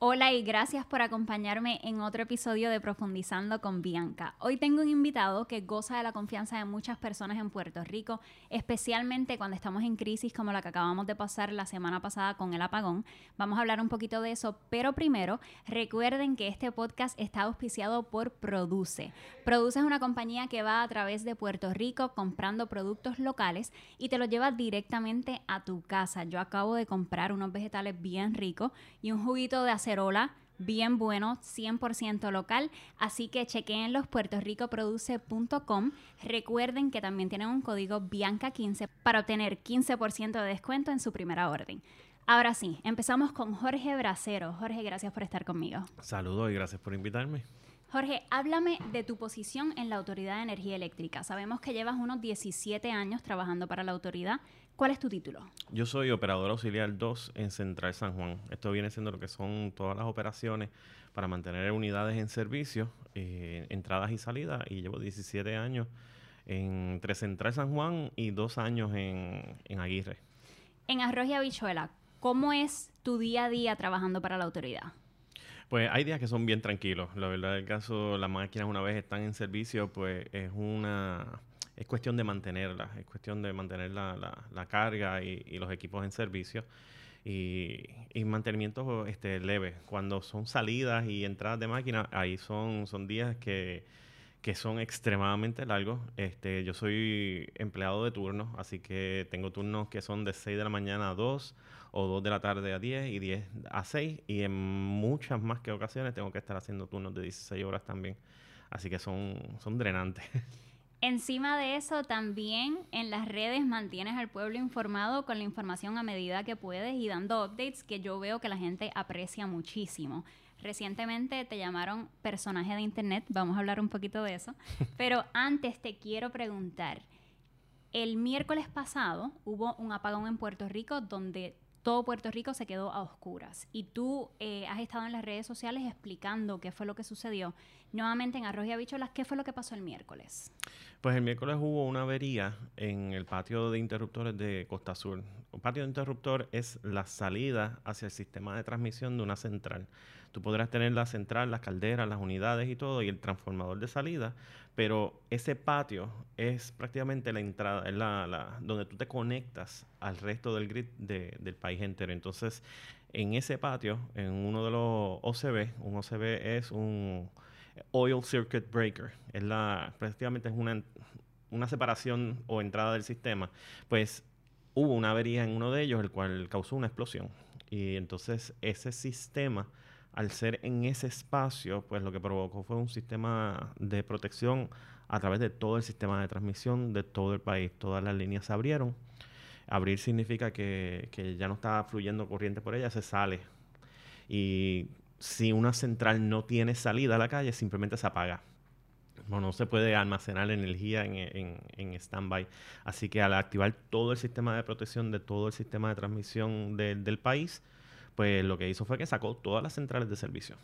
Hola y gracias por acompañarme en otro episodio de Profundizando con Bianca. Hoy tengo un invitado que goza de la confianza de muchas personas en Puerto Rico, especialmente cuando estamos en crisis como la que acabamos de pasar la semana pasada con el apagón. Vamos a hablar un poquito de eso, pero primero recuerden que este podcast está auspiciado por Produce. Produce es una compañía que va a través de Puerto Rico comprando productos locales y te los lleva directamente a tu casa. Yo acabo de comprar unos vegetales bien ricos y un juguito de bien bueno, 100% local. Así que chequeen los puertorricoproduce.com. Recuerden que también tienen un código Bianca15 para obtener 15% de descuento en su primera orden. Ahora sí, empezamos con Jorge Bracero. Jorge, gracias por estar conmigo. Saludos y gracias por invitarme. Jorge, háblame de tu posición en la Autoridad de Energía Eléctrica. Sabemos que llevas unos 17 años trabajando para la autoridad. ¿Cuál es tu título? Yo soy operador auxiliar 2 en Central San Juan. Esto viene siendo lo que son todas las operaciones para mantener unidades en servicio, eh, entradas y salidas, y llevo 17 años entre Central San Juan y dos años en, en Aguirre. En Arroz y Habichuela, ¿cómo es tu día a día trabajando para la autoridad? Pues hay días que son bien tranquilos. La verdad del caso, las máquinas una vez están en servicio, pues es una es cuestión de mantenerla, es cuestión de mantener la, la, carga y, los equipos en servicio. Y, y, mantenimiento este, leve. Cuando son salidas y entradas de máquina, ahí son, son días que, que son extremadamente largos. Este, yo soy empleado de turno, así que tengo turnos que son de 6 de la mañana a 2 o 2 de la tarde a 10 y 10 a 6 y en muchas más que ocasiones tengo que estar haciendo turnos de 16 horas también. Así que son, son drenantes. Encima de eso, también en las redes mantienes al pueblo informado con la información a medida que puedes y dando updates que yo veo que la gente aprecia muchísimo. Recientemente te llamaron personaje de internet, vamos a hablar un poquito de eso, pero antes te quiero preguntar, el miércoles pasado hubo un apagón en Puerto Rico donde todo Puerto Rico se quedó a oscuras. Y tú eh, has estado en las redes sociales explicando qué fue lo que sucedió. Nuevamente en Arroz y ¿qué fue lo que pasó el miércoles? Pues el miércoles hubo una avería en el patio de interruptores de Costa Sur. Un patio de interruptor es la salida hacia el sistema de transmisión de una central. Tú podrás tener la central, las calderas, las unidades y todo, y el transformador de salida, pero ese patio es prácticamente la entrada, es la, donde tú te conectas al resto del grid del país entero. Entonces, en ese patio, en uno de los OCB, un OCB es un Oil Circuit Breaker, es la, prácticamente es una, una separación o entrada del sistema, pues hubo una avería en uno de ellos, el cual causó una explosión. Y entonces ese sistema al ser en ese espacio, pues lo que provocó fue un sistema de protección a través de todo el sistema de transmisión de todo el país. Todas las líneas se abrieron. Abrir significa que, que ya no está fluyendo corriente por ella, se sale. Y si una central no tiene salida a la calle, simplemente se apaga. No, no se puede almacenar energía en, en, en stand-by. Así que al activar todo el sistema de protección de todo el sistema de transmisión del país, pues lo que hizo fue que sacó todas las centrales de servicio.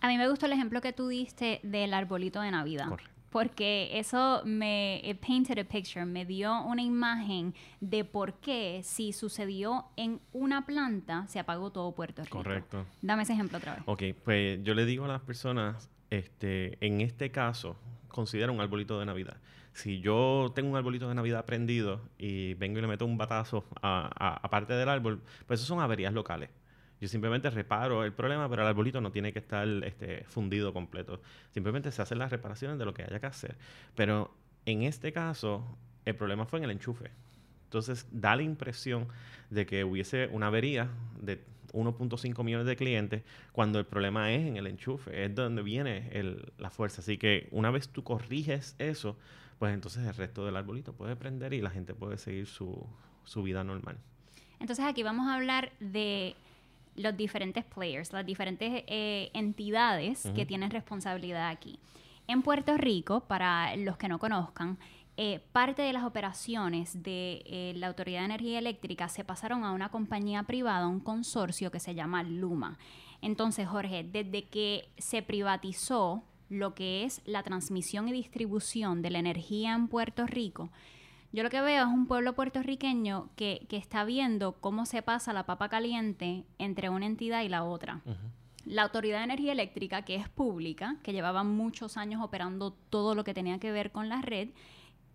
A mí me gustó el ejemplo que tú diste del arbolito de Navidad. Porque eso me painted a picture, me dio una imagen de por qué si sucedió en una planta se apagó todo Puerto Rico. Correcto. Dame ese ejemplo otra vez. Ok, pues yo le digo a las personas, este, en este caso, considera un arbolito de Navidad. Si yo tengo un arbolito de Navidad prendido y vengo y le meto un batazo a, a parte del árbol, pues eso son averías locales. Yo simplemente reparo el problema, pero el arbolito no tiene que estar este, fundido completo. Simplemente se hacen las reparaciones de lo que haya que hacer. Pero en este caso, el problema fue en el enchufe. Entonces, da la impresión de que hubiese una avería de 1.5 millones de clientes cuando el problema es en el enchufe, es donde viene la fuerza. Así que una vez tú corriges eso, pues entonces el resto del arbolito puede prender y la gente puede seguir su, su vida normal. Entonces aquí vamos a hablar de los diferentes players, las diferentes eh, entidades que tienen responsabilidad aquí. En Puerto Rico, para los que no conozcan, eh, parte de las operaciones de eh, la Autoridad de Energía Eléctrica se pasaron a una compañía privada, un consorcio que se llama Luma. Entonces, Jorge, desde que se privatizó lo que es la transmisión y distribución de la energía en Puerto Rico, yo lo que veo es un pueblo puertorriqueño que, está viendo cómo se pasa la papa caliente entre una entidad y la otra. la Autoridad de Energía Eléctrica, que es pública, que llevaba muchos años operando todo lo que tenía que ver con la red,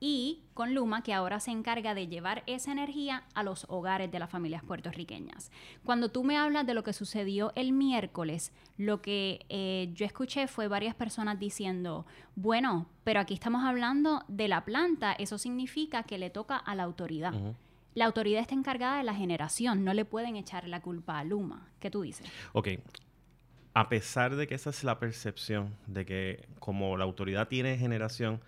y con Luma, que ahora se encarga de llevar esa energía a los hogares de las familias puertorriqueñas. Cuando tú me hablas de lo que sucedió el miércoles, lo que eh, yo escuché fue varias personas diciendo, bueno, pero aquí estamos hablando de la planta, eso significa que le toca a la autoridad. La autoridad está encargada de la generación, no le pueden echar la culpa a Luma. ¿Qué tú dices? Ok, a pesar de que esa es la percepción de que como la autoridad tiene generación,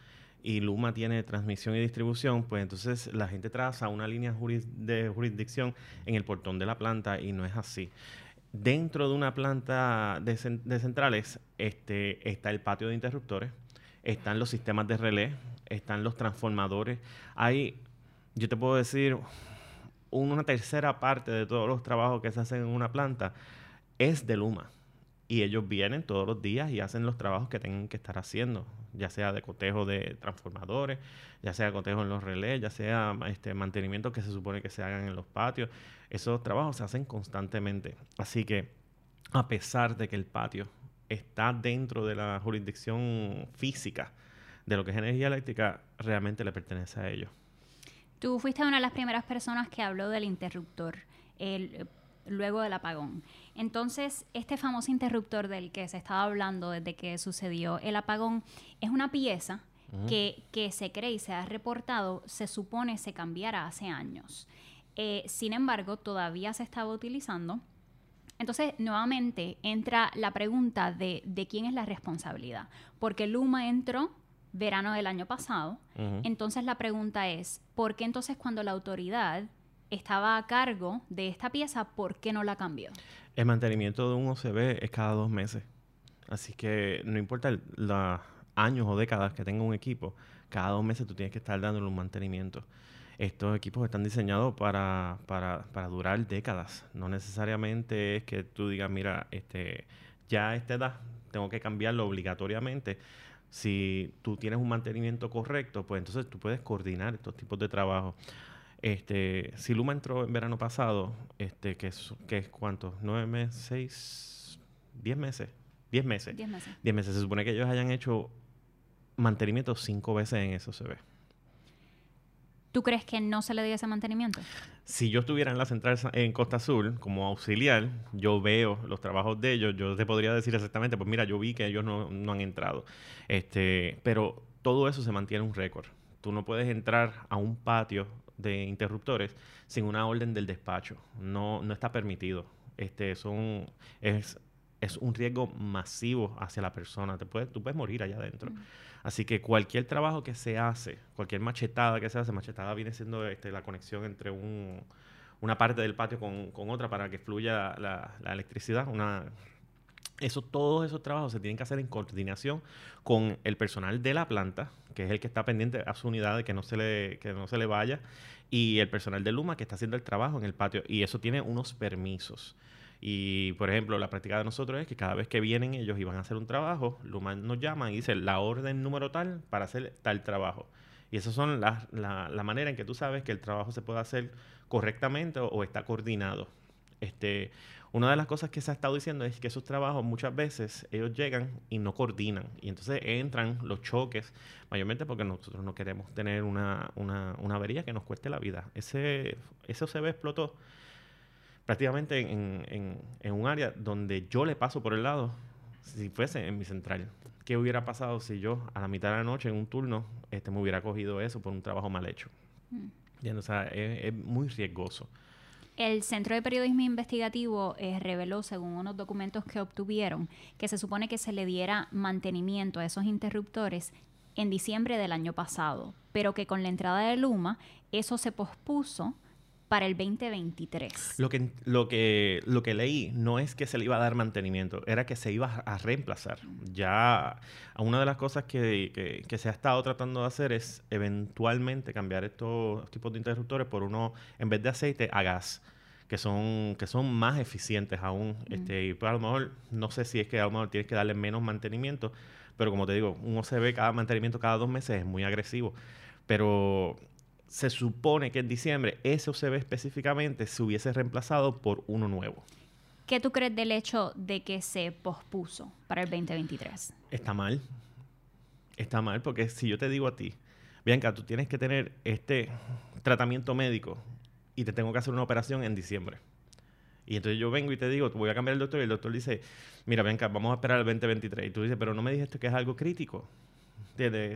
y Luma tiene transmisión y distribución, pues entonces la gente traza una línea de jurisdicción en el portón de la planta y no es así. Dentro de una planta de, centrales este, está el patio de interruptores, están los sistemas de relé, están los transformadores. Hay, yo te puedo decir, una tercera parte de todos los trabajos que se hacen en una planta es de Luma. Y ellos vienen todos los días y hacen los trabajos que tienen que estar haciendo, ya sea de cotejo de transformadores, ya sea cotejo en los relés, ya sea este mantenimiento que se supone que se hagan en los patios. Esos trabajos se hacen constantemente. Así que, a pesar de que el patio está dentro de la jurisdicción física de lo que es energía eléctrica, realmente le pertenece a ellos. Tú fuiste una de las primeras personas que habló del interruptor. Luego del apagón. Entonces, este famoso interruptor del que se estaba hablando desde que sucedió el apagón es una pieza que, se cree y se ha reportado, se supone se cambiara hace años. Eh, sin embargo, todavía se estaba utilizando. Entonces, nuevamente entra la pregunta de, de quién es la responsabilidad. Porque Luma entró verano del año pasado. Entonces la pregunta es, ¿por qué entonces cuando la autoridad estaba a cargo de esta pieza, ¿por qué no la cambió? El mantenimiento de un OCB es cada dos meses. Así que no importa los años o décadas que tenga un equipo, cada dos meses tú tienes que estar dándole un mantenimiento. Estos equipos están diseñados para, para, durar décadas. No necesariamente es que tú digas, mira, este, ya a esta edad tengo que cambiarlo obligatoriamente. Si tú tienes un mantenimiento correcto, pues entonces tú puedes coordinar estos tipos de trabajo. Este, si Luma entró en verano pasado, este, que es, que es cuánto, nueve meses, seis, diez meses, diez meses. Diez meses. Diez meses. Se supone que ellos hayan hecho mantenimiento cinco veces en eso se ve. ¿Tú crees que no se le dio ese mantenimiento? Si yo estuviera en la central en Costa Azul como auxiliar, yo veo los trabajos de ellos, yo te podría decir exactamente, pues mira, yo vi que ellos no, no han entrado. Este, pero todo eso se mantiene un récord. Tú no puedes entrar a un patio de interruptores sin una orden del despacho. No, no está permitido. Este, son, es, es un riesgo masivo hacia la persona. Te puedes, tú puedes morir allá adentro. Mm. Así que cualquier trabajo que se hace, cualquier machetada que se hace, machetada viene siendo este, la conexión entre un, una parte del patio con, con otra para que fluya la, la electricidad, una eso, todos esos trabajos se tienen que hacer en coordinación con el personal de la planta, que es el que está pendiente a su unidad de que no se le, que no se le vaya, y el personal de Luma que está haciendo el trabajo en el patio. Y eso tiene unos permisos. Y, por ejemplo, la práctica de nosotros es que cada vez que vienen ellos y van a hacer un trabajo, Luma nos llama y dice la orden número tal para hacer tal trabajo. Y esas son la, la, manera en que tú sabes que el trabajo se puede hacer correctamente o, o está coordinado. Este, una de las cosas que se ha estado diciendo es que esos trabajos muchas veces ellos llegan y no coordinan. Y entonces entran los choques, mayormente porque nosotros no queremos tener una, una, una avería que nos cueste la vida. Ese, ese OCB explotó prácticamente en, en, un área donde yo le paso por el lado si fuese en mi central. ¿Qué hubiera pasado si yo a la mitad de la noche en un turno este, me hubiera cogido eso por un trabajo mal hecho? Mm. O sea, es muy riesgoso. El Centro de Periodismo Investigativo eh, reveló, según unos documentos que obtuvieron, que se supone que se le diera mantenimiento a esos interruptores en diciembre del año pasado, pero que con la entrada de Luma eso se pospuso para el 2023. Lo que, lo, que, lo que leí no es que se le iba a dar mantenimiento, era que se iba a reemplazar. Ya una de las cosas que, que, se ha estado tratando de hacer es eventualmente cambiar estos tipos de interruptores por uno, en vez de aceite, a gas. Que son, que son más eficientes aún. Este, y pues a lo mejor, no sé si es que a lo mejor tienes que darle menos mantenimiento, pero como te digo, un OCB cada mantenimiento cada dos meses es muy agresivo. Pero se supone que en diciembre ese OCB específicamente se hubiese reemplazado por uno nuevo. ¿Qué tú crees del hecho de que se pospuso para el 2023? Está mal. Está mal porque si yo te digo a ti, Bianca, tú tienes que tener este tratamiento médico y te tengo que hacer una operación en diciembre. Y entonces yo vengo y te digo, voy a cambiar el doctor y el doctor dice, mira, Bianca, vamos a esperar el 2023. Y tú dices, pero no me dijiste que es algo crítico.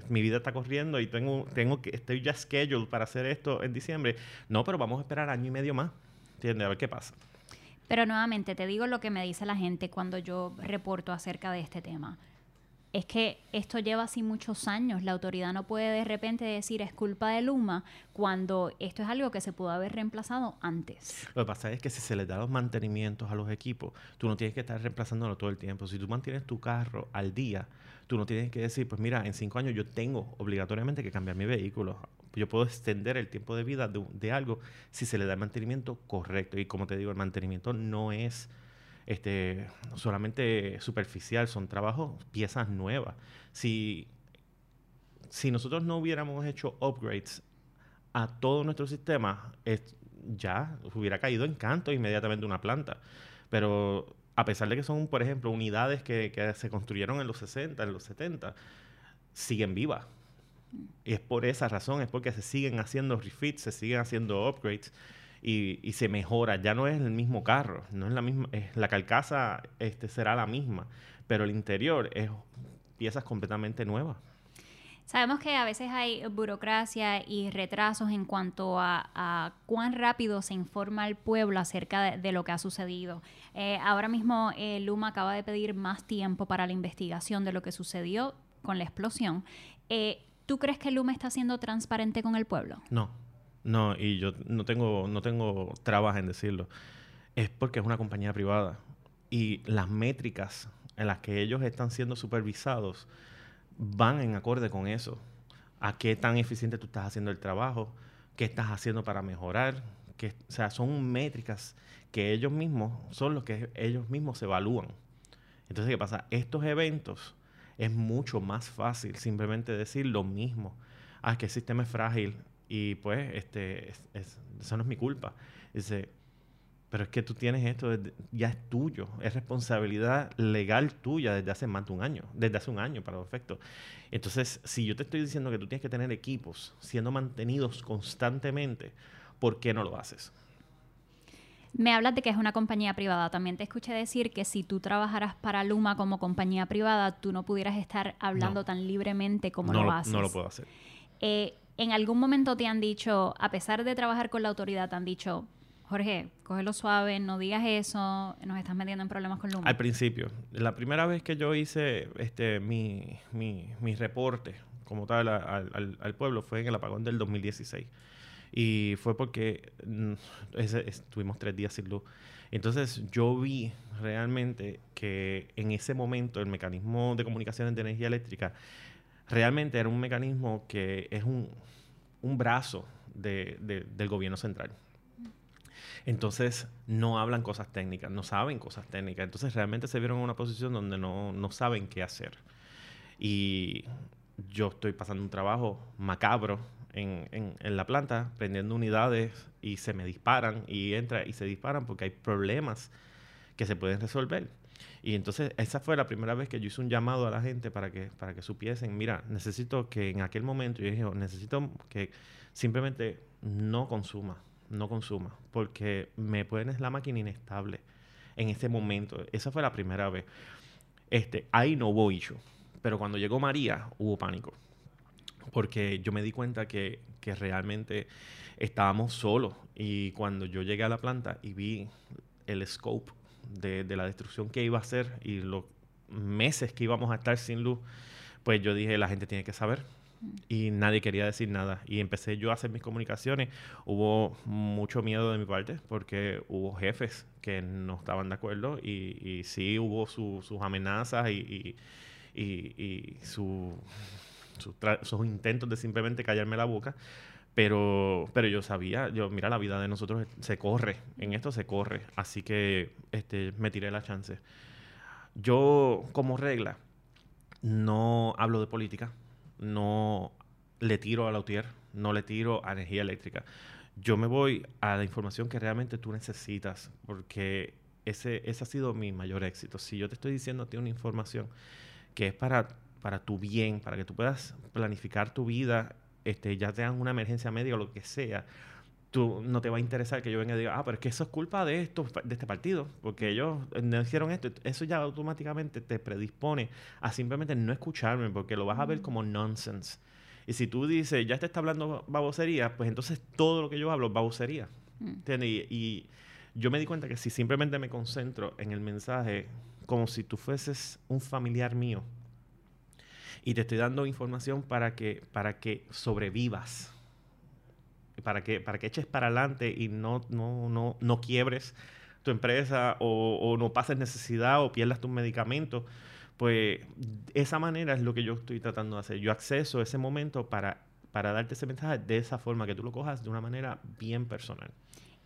Mi vida está corriendo y tengo, tengo que, estoy ya scheduled para hacer esto en diciembre. No, pero vamos a esperar año y medio más. ¿Entiendes? A ver qué pasa. Pero nuevamente, te digo lo que me dice la gente cuando yo reporto acerca de este tema. Es que esto lleva así muchos años. La autoridad no puede de repente decir es culpa de Luma cuando esto es algo que se pudo haber reemplazado antes. Lo que pasa es que si se le da los mantenimientos a los equipos, tú no tienes que estar reemplazándolo todo el tiempo. Si tú mantienes tu carro al día, tú no tienes que decir, pues mira, en cinco años yo tengo obligatoriamente que cambiar mi vehículo yo puedo extender el tiempo de vida de, algo si se le da el mantenimiento correcto. Y como te digo, el mantenimiento no es este, solamente superficial, son trabajos, piezas nuevas. Si, si nosotros no hubiéramos hecho upgrades a todo nuestro sistema, ya hubiera caído en canto inmediatamente una planta. Pero a pesar de que son, por ejemplo, unidades que, que se construyeron en los 60, en los 70, siguen vivas y es por esa razón, es porque se siguen haciendo refits, se siguen haciendo upgrades y, y, se mejora. Ya no es el mismo carro, no es la misma, la carcasa este, será la misma, pero el interior es piezas completamente nuevas. Sabemos que a veces hay burocracia y retrasos en cuanto a, cuán rápido se informa al pueblo acerca de, lo que ha sucedido. Eh, ahora mismo eh, Luma acaba de pedir más tiempo para la investigación de lo que sucedió con la explosión. Eh, ¿Tú crees que Luma está siendo transparente con el pueblo? No, no, y yo no tengo, no tengo trabas en decirlo. Es porque es una compañía privada y las métricas en las que ellos están siendo supervisados van en acorde con eso. A qué tan eficiente tú estás haciendo el trabajo, qué estás haciendo para mejorar. Que, o sea, son métricas que ellos mismos son los que ellos mismos se evalúan. Entonces, ¿qué pasa? Estos eventos es mucho más fácil simplemente decir lo mismo. Ah, que el sistema es frágil y pues este, es, eso no es mi culpa. Dice, pero es que tú tienes esto, ya es tuyo, es responsabilidad legal tuya desde hace más de un año, desde hace un año para los efectos. Entonces, si yo te estoy diciendo que tú tienes que tener equipos siendo mantenidos constantemente, ¿por qué no lo haces? Me hablas de que es una compañía privada. También te escuché decir que si tú trabajaras para Luma como compañía privada, tú no pudieras estar hablando tan libremente como lo, haces. No lo puedo hacer. Eh, ¿En algún momento te han dicho, a pesar de trabajar con la autoridad, te han dicho, Jorge, cógelo suave, no digas eso, nos estás metiendo en problemas con Luma? Al principio. La primera vez que yo hice este mi, reporte como tal al, al pueblo fue en el apagón del 2016. Y fue porque mm, estuvimos tres días sin luz. Entonces yo vi realmente que en ese momento el mecanismo de comunicaciones de energía eléctrica realmente era un mecanismo que es un, un brazo de, del gobierno central. Entonces no hablan cosas técnicas, no saben cosas técnicas. Entonces realmente se vieron en una posición donde no, no saben qué hacer. Y yo estoy pasando un trabajo macabro en, en, la planta prendiendo unidades y se me disparan y entra y se disparan porque hay problemas que se pueden resolver. Y entonces esa fue la primera vez que yo hice un llamado a la gente para que, para que supiesen, mira, necesito que en aquel momento, yo dije, necesito que simplemente no consuma, no consuma, porque me pones la máquina inestable en ese momento. Esa fue la primera vez. Este, ahí no hubo issue. Pero cuando llegó María, hubo pánico porque yo me di cuenta que, realmente estábamos solos y cuando yo llegué a la planta y vi el scope de, la destrucción que iba a ser y los meses que íbamos a estar sin luz, pues yo dije, la gente tiene que saber. Y nadie quería decir nada. Y empecé yo a hacer mis comunicaciones. Hubo mucho miedo de mi parte porque hubo jefes que no estaban de acuerdo y, y sí hubo sus amenazas y, y, y su sus, intentos de simplemente callarme la boca. Pero, pero yo sabía, yo, mira, la vida de nosotros se corre, en esto se corre, así que este, me tiré la chance. Yo, como regla, no hablo de política, no le tiro a la UTIER, no le tiro a energía eléctrica. Yo me voy a la información que realmente tú necesitas, porque ese, ese ha sido mi mayor éxito. Si yo te estoy diciendo a una información que es para, para tu bien, para que tú puedas planificar tu vida, este, ya tengan una emergencia médica o lo que sea, tú no te va a interesar que yo venga y diga, ah, pero es que eso es culpa de esto, de este partido, porque ellos no hicieron esto. Eso ya automáticamente te predispone a simplemente no escucharme, porque lo vas a ver como nonsense. Y si tú dices, ya te está hablando babosería, pues entonces todo lo que yo hablo es babosería. Mm. Y, y, yo me di cuenta que si simplemente me concentro en el mensaje como si tú fueses un familiar mío y te estoy dando información para que, para que sobrevivas. Para que, para que eches para adelante y no, no, no, no quiebres tu empresa o, no pases necesidad o pierdas tus medicamentos, pues esa manera es lo que yo estoy tratando de hacer. Yo acceso ese momento para, para darte ese mensaje de esa forma, que tú lo cojas de una manera bien personal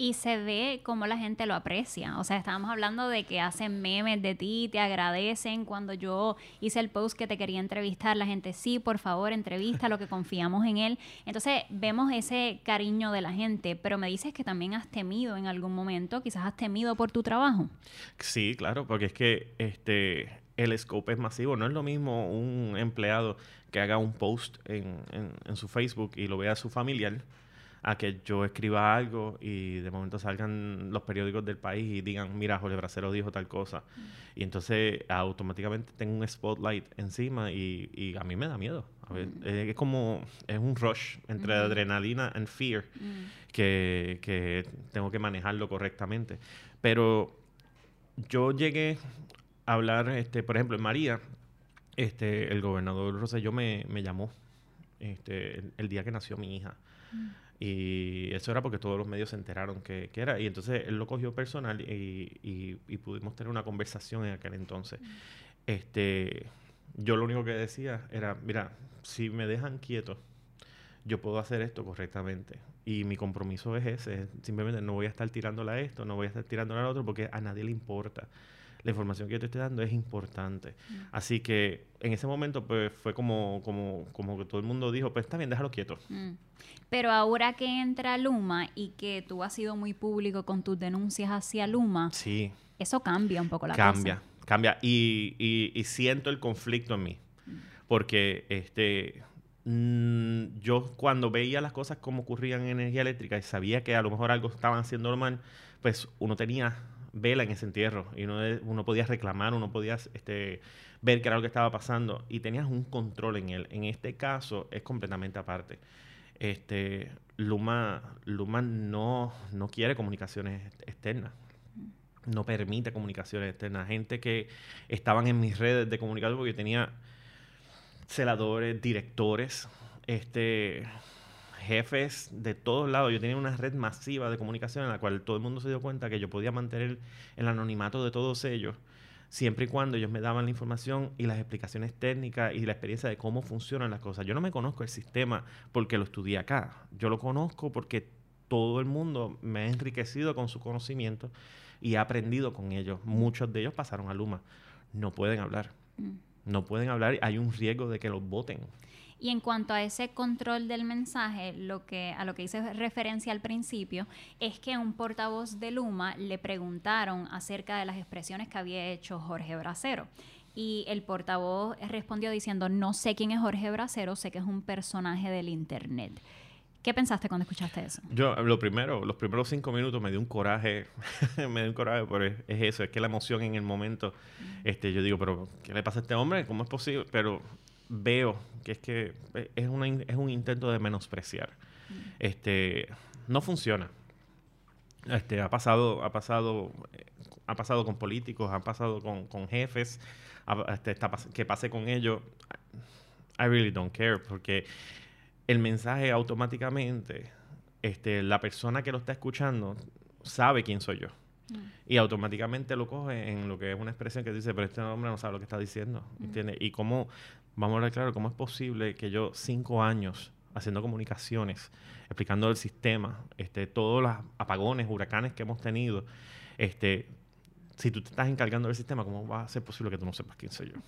y se ve cómo la gente lo aprecia. O sea, estábamos hablando de que hacen memes de ti, te agradecen. Cuando yo hice el post que te quería entrevistar, la gente, sí, por favor, entrevista, lo que confiamos en él. Entonces, vemos ese cariño de la gente, pero me dices que también has temido en algún momento, quizás has temido por tu trabajo. Sí, claro, porque es que este el scope es masivo. No es lo mismo un empleado que haga un post en, en su Facebook y lo vea a su familiar a que yo escriba algo y de momento salgan los periódicos del país y digan, mira, Jorge Bracero dijo tal cosa. Mm. Y entonces automáticamente tengo un spotlight encima y, a mí me da miedo. A ver, mm. es como, es un rush entre adrenalina y fear mm. que, que tengo que manejarlo correctamente. Pero yo llegué a hablar, este, por ejemplo, en María, este, el gobernador Rosselló me, me llamó este, el, día que nació mi hija. Y eso era porque todos los medios se enteraron que, era. Y entonces él lo cogió personal y, pudimos tener una conversación en aquel entonces. Este, yo lo único que decía era, mira, si me dejan quieto, yo puedo hacer esto correctamente. Y mi compromiso es ese. Simplemente no voy a estar tirándole a esto, no voy a estar tirándole al otro porque a nadie le importa la información que yo te estoy dando es importante. Mm. Así que en ese momento pues fue como, como, como que todo el mundo dijo, pues está bien, déjalo quieto. Mm. Pero ahora que entra Luma y que tú has sido muy público con tus denuncias hacia Luma, sí. eso cambia un poco la cambia, cosa. Cambia, cambia. Y, y, siento el conflicto en mí. Mm. Porque este yo cuando veía las cosas como ocurrían en energía eléctrica y sabía que a lo mejor algo estaban haciendo mal, pues uno tenía vela en ese entierro y uno, uno podía reclamar, uno podía este, ver qué era lo que estaba pasando y tenías un control en él. En este caso es completamente aparte. Este, Luma, Luma no, no quiere comunicaciones externas. No permite comunicaciones externas. Gente que estaban en mis redes de comunicación porque yo tenía celadores, directores, este, jefes de todos lados. Yo tenía una red masiva de comunicación en la cual todo el mundo se dio cuenta que yo podía mantener el anonimato de todos ellos, siempre y cuando ellos me daban la información y las explicaciones técnicas y la experiencia de cómo funcionan las cosas. Yo no me conozco el sistema porque lo estudié acá. Yo lo conozco porque todo el mundo me ha enriquecido con su conocimiento y ha aprendido con ellos. Muchos de ellos pasaron a Luma. No pueden hablar. Mm. No pueden hablar. Hay un riesgo de que los voten. Y en cuanto a ese control del mensaje, lo que, a lo que hice referencia al principio, es que un portavoz de Luma le preguntaron acerca de las expresiones que había hecho Jorge Bracero. Y el portavoz respondió diciendo, no sé quién es Jorge Bracero, sé que es un personaje del Internet. ¿Qué pensaste cuando escuchaste eso? Yo, lo primero, los primeros cinco minutos me dio un coraje, me dio un coraje, pero es, eso, es que la emoción en el momento, este, yo digo, pero ¿qué le pasa a este hombre? ¿Cómo es posible? Pero veo que es que eh, es, una, es un intento de menospreciar. Mm. Este, no funciona. Este, ha pasado, ha pasado, eh, ha pasado con políticos, ha pasado con, con jefes, este, que pase con ellos. I really don't care, porque el mensaje automáticamente, este, la persona que lo está escuchando sabe quién soy yo. Mm. Y automáticamente lo coge en lo que es una expresión que dice, pero este hombre no sabe lo que está diciendo. Mm. ¿Entiendes? Y cómo vamos a ver claro cómo es posible que yo cinco años haciendo comunicaciones, explicando el sistema, este, todos los apagones, huracanes que hemos tenido, este, si tú te estás encargando del sistema, ¿cómo va a ser posible que tú no sepas quién soy yo?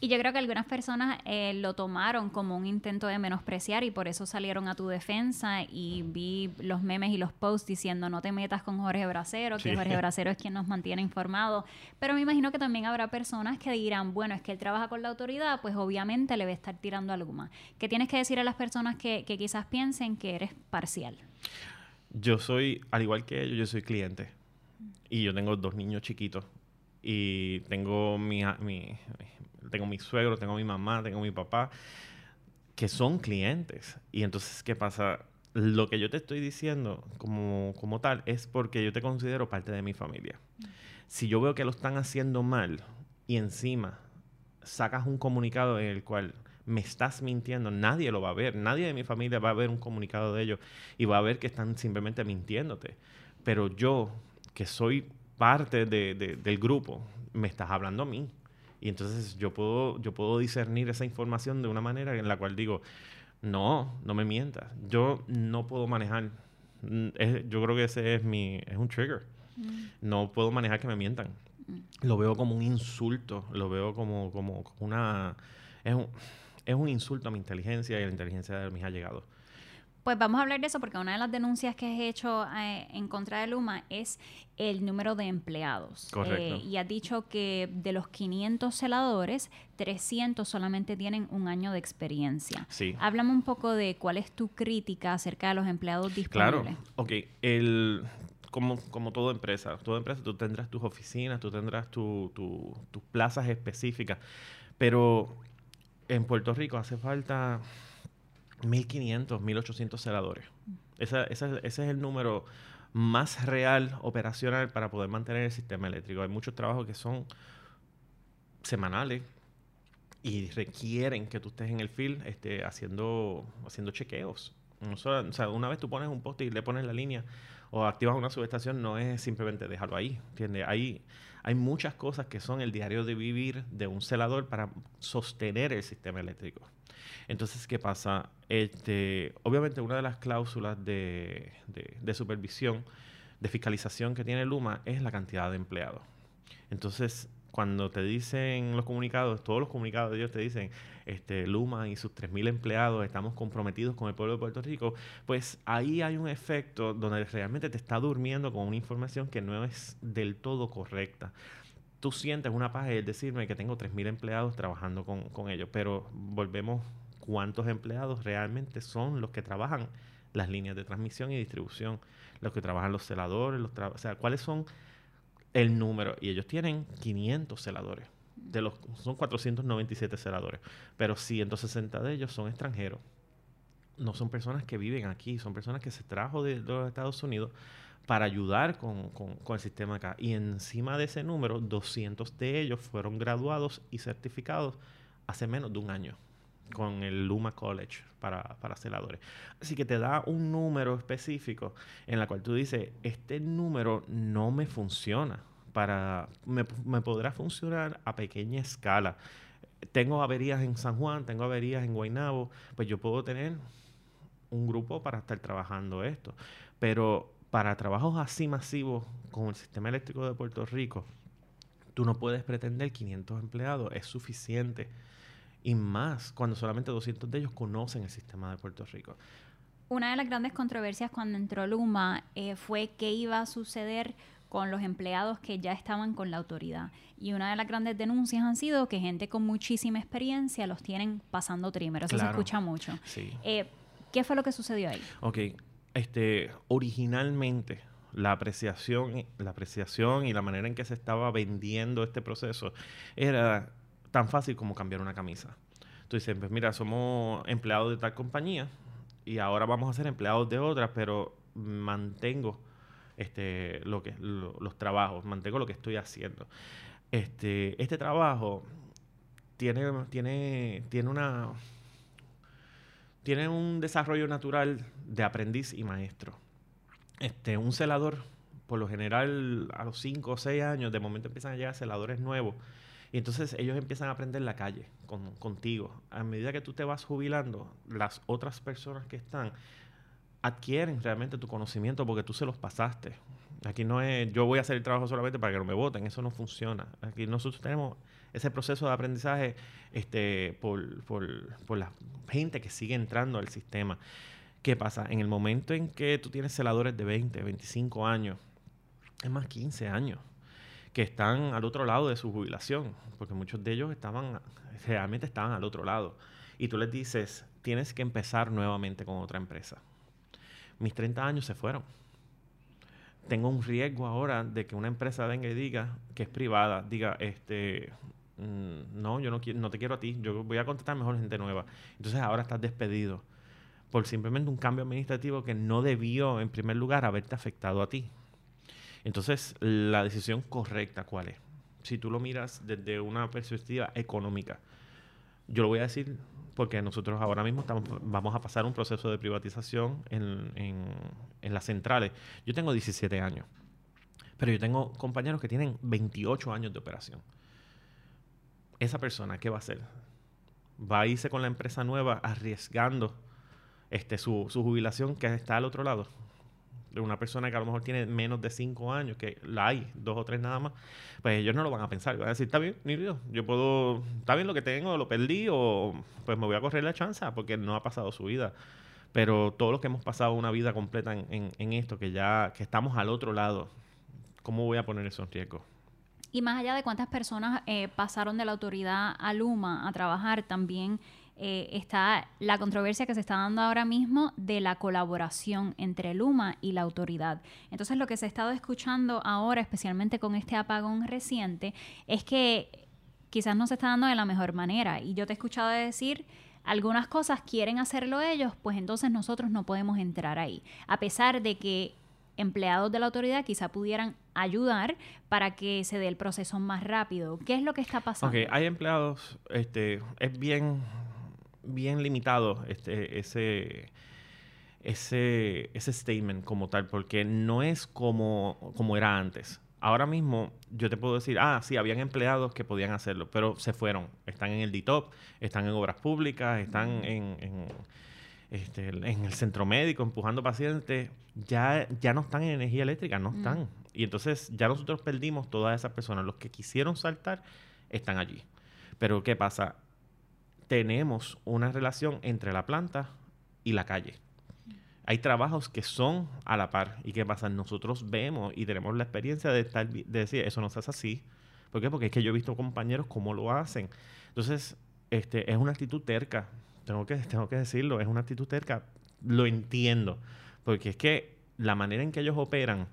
Y yo creo que algunas personas eh, lo tomaron como un intento de menospreciar y por eso salieron a tu defensa y vi los memes y los posts diciendo no te metas con Jorge Bracero, que Jorge Bracero es quien nos mantiene informados. Pero me imagino que también habrá personas que dirán, bueno, es que él trabaja con la autoridad, pues obviamente le va a estar tirando a Luma. ¿Qué tienes que decir a las personas que, que quizás piensen que eres parcial? Yo soy, al igual que ellos, yo soy cliente y yo tengo dos niños chiquitos y tengo mi, mi, tengo mi suegro, tengo mi mamá, tengo mi papá, que son clientes. Y entonces, ¿qué pasa? Lo que yo te estoy diciendo como, como tal es porque yo te considero parte de mi familia. Si yo veo que lo están haciendo mal y encima sacas un comunicado en el cual me estás mintiendo, nadie lo va a ver, nadie de mi familia va a ver un comunicado de ellos y va a ver que están simplemente mintiéndote. Pero yo que soy parte de, del grupo, me estás hablando a mí. Y entonces yo puedo, yo puedo discernir esa información de una manera en la cual digo, no, no me mientas. Yo no puedo manejar. Mm, yo creo que ese es mi, es un trigger. Mm. No puedo manejar que me mientan. Mm. Lo veo como un insulto, lo veo como, como, una... Es un, es un insulto a mi inteligencia y a la inteligencia de mis allegados. Pues vamos a hablar de eso porque una de las denuncias que has hecho eh, en contra de Luma es el número de empleados. Correcto. Eh, y has dicho que de los 500 celadores, 300 solamente tienen un año de experiencia. Sí. Háblame un poco de cuál es tu crítica acerca de los empleados disponibles. Claro. Ok. El, como, como toda empresa, toda empresa tú tendrás tus oficinas, tú tendrás tus plazas específicas, pero en Puerto Rico hace falta 1.500, 1.800 celadores. ese es el número más real operacional para poder mantener el sistema eléctrico. Hay muchos trabajos que son semanales y requieren que tú estés en el field este, haciendo, haciendo chequeos. o sea, una vez tú pones un poste y le pones la línea o activas una subestación, no es simplemente dejarlo ahí. ¿entiendes? Hay, hay muchas cosas que son el diario de vivir de un celador para sostener el sistema eléctrico. Entonces, ¿qué pasa? Este, obviamente, una de las cláusulas de, supervisión, de fiscalización que tiene Luma es la cantidad de empleados. Entonces, cuando te dicen los comunicados, todos los comunicados de ellos te dicen, este, Luma y sus 3.000 empleados estamos comprometidos con el pueblo de Puerto Rico, pues ahí hay un efecto donde realmente te está durmiendo con una información que no es del todo correcta. Tú sientes una paz el decirme que tengo 3.000 empleados trabajando con, con ellos, pero volvemos cuántos empleados realmente son los que trabajan las líneas de transmisión y distribución, los que trabajan los celadores, los o sea, cuáles son el número. Y ellos tienen 500 celadores. De los, son 497 celadores, pero 160 de ellos son extranjeros. No son personas que viven aquí, son personas que se trajo de, los Estados Unidos para ayudar con, con, el sistema acá. Y encima de ese número, 200 de ellos fueron graduados y certificados hace menos de un año con el Luma College para, para celadores. Así que te da un número específico en la cual tú dices, este número no me funciona, para, me, me podrá funcionar a pequeña escala. Tengo averías en San Juan, tengo averías en Guaynabo, pues yo puedo tener un grupo para estar trabajando esto. Pero para trabajos así masivos con el sistema eléctrico de Puerto Rico, tú no puedes pretender 500 empleados, es suficiente y más cuando solamente 200 de ellos conocen el sistema de Puerto Rico. Una de las grandes controversias cuando entró Luma eh, fue qué iba a suceder con los empleados que ya estaban con la autoridad. Y una de las grandes denuncias han sido que gente con muchísima experiencia los tienen pasando trimmer. Eso se escucha mucho. Sí. Eh, ¿Qué fue lo que sucedió ahí? Ok. Este, originalmente, la apreciación, la apreciación y la manera en que se estaba vendiendo este proceso era tan fácil como cambiar una camisa. Tú dices, pues mira, somos empleados de tal compañía y ahora vamos a ser empleados de otra, pero mantengo este, lo que, los trabajos, mantengo lo que estoy haciendo. Este, este trabajo tiene, tiene, tiene una tiene un desarrollo natural de aprendiz y maestro. Este, un celador, por lo general, a los 5 o 6 años, de momento empiezan a llegar celadores nuevos y entonces ellos empiezan a aprender la calle contigo. A medida que tú te vas jubilando, las otras personas que están adquieren realmente tu conocimiento porque tú se los pasaste. Aquí no es yo voy a hacer el trabajo solamente para que no me voten, eso no funciona. Aquí nosotros tenemos ese proceso de aprendizaje este, por, por, por la gente que sigue entrando al sistema. ¿Qué pasa? En el momento en que tú tienes celadores de 20, 25 años, es más 15 años, que están al otro lado de su jubilación, porque muchos de ellos estaban, realmente estaban al otro lado. Y tú les dices, tienes que empezar nuevamente con otra empresa. Mis 30 años se fueron. Tengo un riesgo ahora de que una empresa venga y diga que es privada, diga, este, mm, no, yo no, no te quiero a ti, yo voy a contratar mejor gente nueva. Entonces ahora estás despedido por simplemente un cambio administrativo que no debió, en primer lugar, haberte afectado a ti. Entonces, la decisión correcta, ¿cuál es? Si tú lo miras desde una perspectiva económica, yo lo voy a decir porque nosotros ahora mismo estamos, vamos a pasar un proceso de privatización en, en las centrales. Yo tengo 17 años, pero yo tengo compañeros que tienen 28 años de operación. Esa persona, ¿qué va a hacer? Va a irse con la empresa nueva arriesgando este, su, su jubilación que está al otro lado de una persona que a lo mejor tiene menos de cinco años, que la hay, dos o tres nada más, pues ellos no lo van a pensar. Van a decir, está bien, ni Dios, yo puedo, está bien lo que tengo, lo perdí, o pues me voy a correr la chance porque no ha pasado su vida. Pero todos los que hemos pasado una vida completa en, en, esto, que ya que estamos al otro lado, ¿cómo voy a poner eso en riesgo? Y más allá de cuántas personas eh, pasaron de la autoridad a Luma a trabajar, también eh, está la controversia que se está dando ahora mismo de la colaboración entre Luma y la autoridad. Entonces lo que se ha estado escuchando ahora, especialmente con este apagón reciente, es que quizás no se está dando de la mejor manera. Y yo te he escuchado decir algunas cosas quieren hacerlo ellos, pues entonces nosotros no podemos entrar ahí. A pesar de que empleados de la autoridad quizá pudieran ayudar para que se dé el proceso más rápido. ¿Qué es lo que está pasando? Ok, hay empleados, este, es bien bien limitado este, ese, ese, ese statement como tal, porque no es como, como era antes. Ahora mismo yo te puedo decir, ah, sí, habían empleados que podían hacerlo, pero se fueron. Están en el DITOP, están en obras públicas, están en, en, este, en el centro médico empujando pacientes. Ya, ya no están en energía eléctrica, no están. Y entonces ya nosotros perdimos todas esas personas. Los que quisieron saltar están allí. Pero ¿qué pasa? tenemos una relación entre la planta y la calle. Hay trabajos que son a la par. ¿Y qué pasa? Nosotros vemos y tenemos la experiencia de, estar, de decir, eso no se hace así. ¿Por qué? Porque es que yo he visto compañeros cómo lo hacen. Entonces, este, es una actitud terca. Tengo que, tengo que decirlo, es una actitud terca. Lo entiendo. Porque es que la manera en que ellos operan,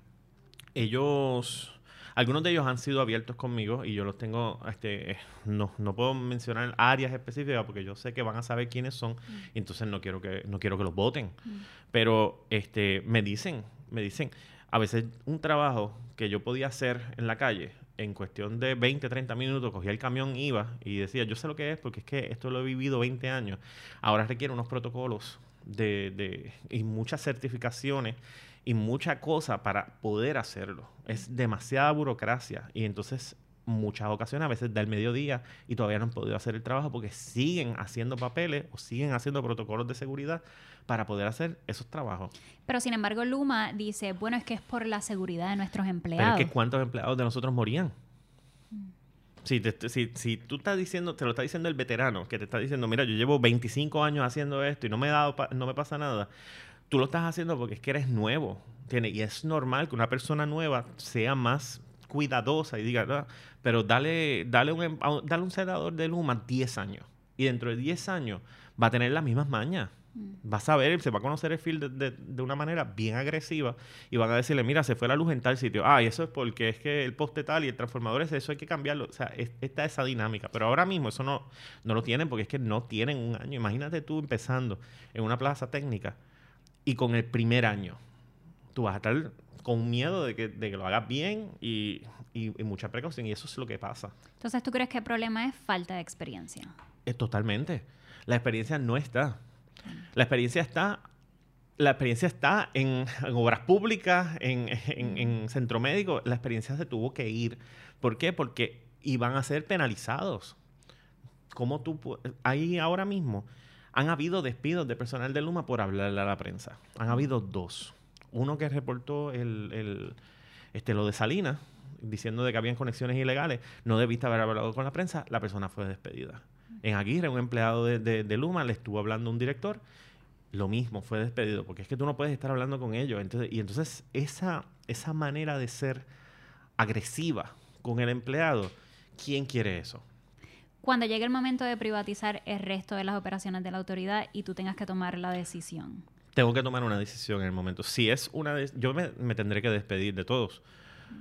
ellos algunos de ellos han sido abiertos conmigo y yo los tengo, este, no, no puedo mencionar áreas específicas porque yo sé que van a saber quiénes son mm. y entonces no quiero que, no quiero que los voten. Mm. Pero este, me dicen, me dicen, a veces un trabajo que yo podía hacer en la calle, en cuestión de 20, 30 minutos, cogía el camión, iba y decía, yo sé lo que es porque es que esto lo he vivido 20 años. Ahora requiere unos protocolos de, de, y muchas certificaciones y mucha cosa para poder hacerlo. Es demasiada burocracia y entonces muchas ocasiones, a veces da el mediodía y todavía no han podido hacer el trabajo porque siguen haciendo papeles o siguen haciendo protocolos de seguridad para poder hacer esos trabajos. Pero sin embargo, Luma dice, bueno, es que es por la seguridad de nuestros empleados. Pero es que ¿cuántos empleados de nosotros morían? Si, si, si, tú estás diciendo, te lo está diciendo el veterano, que te está diciendo, mira, yo llevo 25 años haciendo esto y no me, he dado no me pasa nada, tú lo estás haciendo porque es que eres nuevo. ¿entiendes? Y es normal que una persona nueva sea más cuidadosa y diga, ah, pero dale, dale, un, dale un sedador de Luma 10 años. Y dentro de 10 años va a tener las mismas mañas. Mm. Vas a ver, se va a conocer el field de, de, una manera bien agresiva y van a decirle, mira, se fue la luz en tal sitio. Ah, y eso es porque es que el poste tal y el transformador es eso, hay que cambiarlo. O sea, está esa dinámica. Pero ahora mismo eso no, no lo tienen porque es que no tienen un año. Imagínate tú empezando en una plaza técnica y con el primer año, tú vas a estar con miedo de que, de que lo hagas bien y, y, mucha precaución. Y eso es lo que pasa. Entonces, ¿tú crees que el problema es falta de experiencia? Es totalmente. La experiencia no está. La experiencia está la experiencia está en, obras públicas, en, en, en, centro médico. La experiencia se tuvo que ir. ¿Por qué? Porque iban a ser penalizados. ¿Cómo tú, ahí ahora mismo, han habido despidos de personal de Luma por hablarle a la prensa. Han habido dos. Uno que reportó el, Este, lo de Salinas, diciendo de que habían conexiones ilegales, no debiste haber hablado con la prensa, la persona fue despedida. En Aguirre, un empleado de, Luma le estuvo hablando a un director, lo mismo, fue despedido, porque es que tú no puedes estar hablando con ellos. Entonces, y entonces esa, esa manera de ser agresiva con el empleado, ¿quién quiere eso? Cuando llegue el momento de privatizar el resto de las operaciones de la autoridad y tú tengas que tomar la decisión. Tengo que tomar una decisión en el momento. Si es una yo me, me tendré que despedir de todos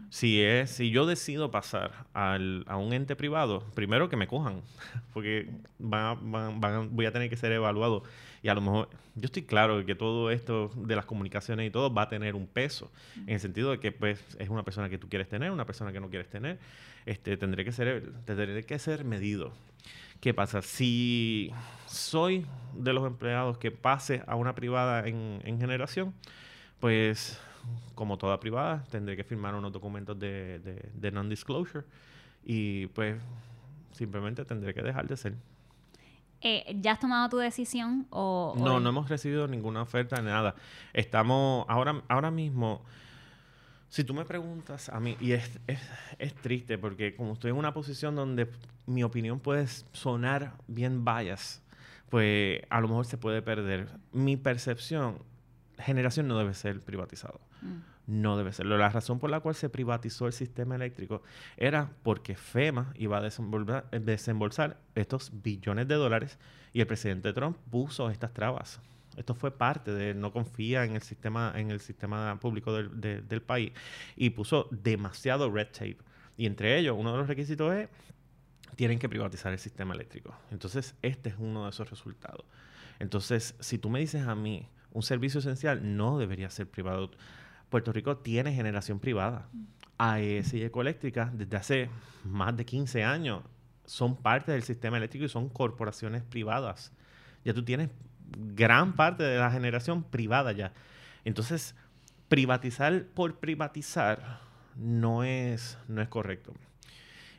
si es, si yo decido pasar al, a un ente privado, primero que me cojan, porque voy a tener que ser evaluado. Y a lo mejor, yo estoy claro que todo esto de las comunicaciones y todo va a tener un peso, en el sentido de que pues es una persona que tú quieres tener, una persona que no quieres tener, este, tendré que ser, tendré que ser medido. ¿Qué pasa? Si soy de los empleados que pase a una privada en, en generación, pues como toda privada, tendré que firmar unos documentos de, de, non-disclosure y pues simplemente tendré que dejar de ser. Eh, ¿Ya has tomado tu decisión o, No, no hemos recibido ninguna oferta ni nada. Estamos ahora, ahora mismo... Si tú me preguntas a mí, y es, es, es, triste porque como estoy en una posición donde mi opinión puede sonar bien bias, pues a lo mejor se puede perder. Mi percepción generación no debe ser privatizado. Mm. No debe serlo. La razón por la cual se privatizó el sistema eléctrico era porque FEMA iba a desembolsar estos billones de dólares y el presidente Trump puso estas trabas. Esto fue parte de no confía en el sistema, en el sistema público del, del país y puso demasiado red tape. Y entre ellos, uno de los requisitos es tienen que privatizar el sistema eléctrico. Entonces, este es uno de esos resultados. Entonces, si tú me dices a mí un servicio esencial no debería ser privado. Puerto Rico tiene generación privada. AES y Ecoeléctrica desde hace más de 15 años son parte del sistema eléctrico y son corporaciones privadas. Ya tú tienes gran parte de la generación privada ya. Entonces, privatizar por privatizar no es, no es correcto.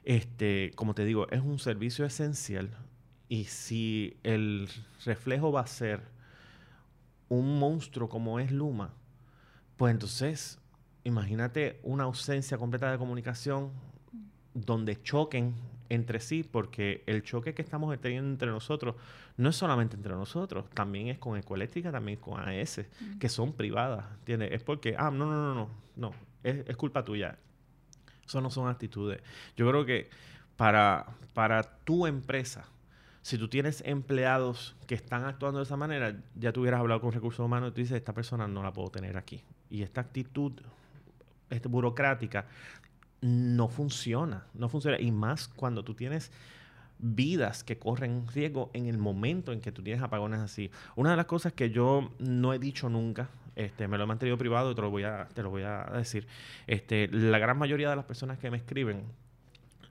Este, como te digo, es un servicio esencial y si el reflejo va a ser un monstruo como es Luma, pues entonces imagínate una ausencia completa de comunicación donde choquen entre sí, porque el choque que estamos teniendo entre nosotros no es solamente entre nosotros, también es con Ecoeléctrica, también con AES, que son privadas, ¿entiendes? Es porque, ah, no, no, no, no, no, es, es culpa tuya. Eso no son actitudes. Yo creo que para, para tu empresa, si tú tienes empleados que están actuando de esa manera, ya tú hubieras hablado con recursos humanos y tú dices, esta persona no la puedo tener aquí. Y esta actitud esta burocrática no funciona, no funciona. Y más cuando tú tienes vidas que corren riesgo en el momento en que tú tienes apagones así. Una de las cosas que yo no he dicho nunca, este, me lo he mantenido privado y te lo voy a, te lo voy a decir. Este, la gran mayoría de las personas que me escriben,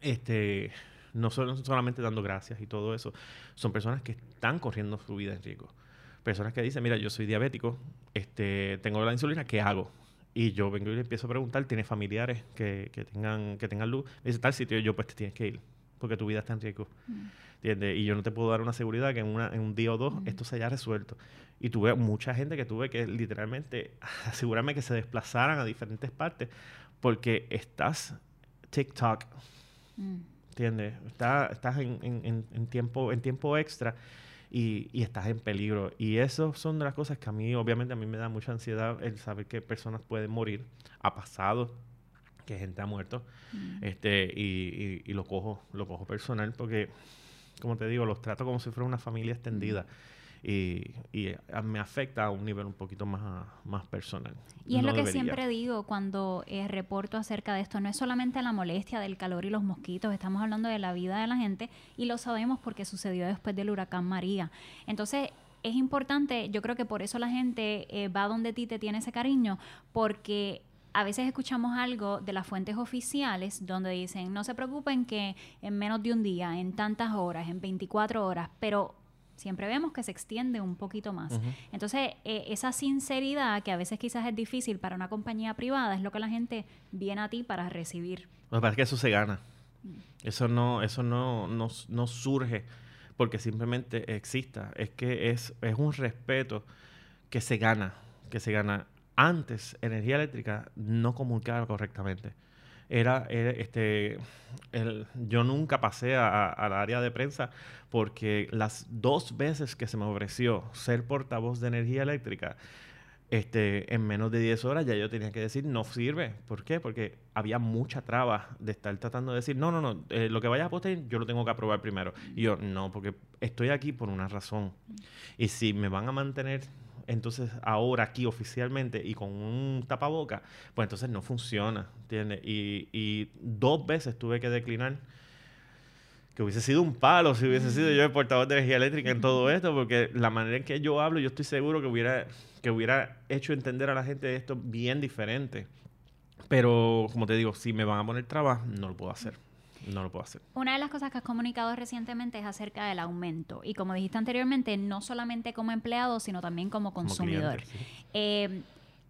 este, no solamente dando gracias y todo eso, son personas que están corriendo su vida en riesgo. Personas que dicen, mira, yo soy diabético, este, tengo la insulina, ¿qué hago? Y yo vengo y le empiezo a preguntar, ¿tienes familiares que, que tengan, que tengan luz? Me dice, tal sitio, yo pues te tienes que ir, porque tu vida está en riesgo. Mm. ¿Entiendes? Y yo no te puedo dar una seguridad que en, una, en un día o dos mm. esto se haya resuelto. Y tuve mucha gente que tuve que literalmente asegurarme que se desplazaran a diferentes partes, porque estás TikTok. Mm. ¿entiendes? estás en, tiempo, en tiempo extra y, estás en peligro. Y eso son de las cosas que a mí, obviamente, a mí me da mucha ansiedad el saber que personas pueden morir. Ha pasado que gente ha muerto. Mm. este y, y, lo cojo lo cojo personal porque, como te digo, los trato como si fuera una familia extendida. Mm y, y me afecta a un nivel un poquito más, más personal. Y es lo que siempre digo cuando eh, reporto acerca de esto, no es solamente la molestia del calor y los mosquitos, estamos hablando de la vida de la gente y lo sabemos porque sucedió después del huracán María. Entonces, es importante, yo creo que por eso la gente eh, va donde ti te tiene ese cariño, porque a veces escuchamos algo de las fuentes oficiales donde dicen, no se preocupen que en menos de un día, en tantas horas, en 24 horas, pero siempre vemos que se extiende un poquito más. Entonces, eh, esa sinceridad que a veces quizás es difícil para una compañía privada es lo que la gente viene a ti para recibir. Me parece que eso se gana. Mm. Eso no, eso no, no, surge porque simplemente exista. Es que es, es un respeto que se gana, que se gana. antes energía eléctrica no comunicaba correctamente. Era, este, el, yo nunca pasé al área de prensa porque las dos veces que se me ofreció ser portavoz de energía eléctrica, este, en menos de 10 horas ya yo tenía que decir no sirve. ¿Por qué? Porque había mucha traba de estar tratando de decir, no, no, no, eh, lo que vaya a postear yo lo tengo que aprobar primero. Y yo, no, porque estoy aquí por una razón. Y si me van a mantener entonces ahora aquí oficialmente y con un tapaboca, pues entonces no funciona, ¿entiendes? Y, y dos veces tuve que declinar que hubiese sido un palo si hubiese sido yo el portavoz de energía eléctrica en todo esto, porque la manera en que yo hablo, yo estoy seguro que hubiera, que hubiera hecho entender a la gente esto bien diferente. Pero, como te digo, si me van a poner trabajo, no lo puedo hacer. No lo puedo hacer. Una de las cosas que has comunicado recientemente es acerca del aumento. Y como dijiste anteriormente, no solamente como empleado, sino también como consumidor. Eh,